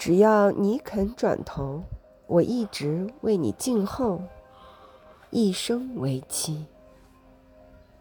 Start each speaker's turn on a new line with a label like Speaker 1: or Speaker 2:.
Speaker 1: 只要你肯转头，我一直为你静候，一生为妻。